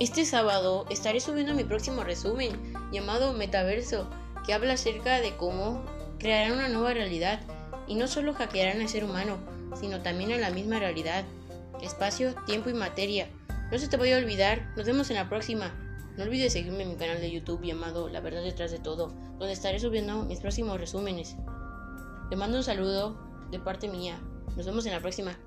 Este sábado estaré subiendo mi próximo resumen llamado Metaverso, que habla acerca de cómo crearán una nueva realidad y no solo hackearán al ser humano, sino también a la misma realidad, espacio, tiempo y materia. No se te vaya a olvidar, nos vemos en la próxima. No olvides seguirme en mi canal de YouTube llamado La Verdad detrás de todo, donde estaré subiendo mis próximos resúmenes. Te mando un saludo de parte mía. Nos vemos en la próxima.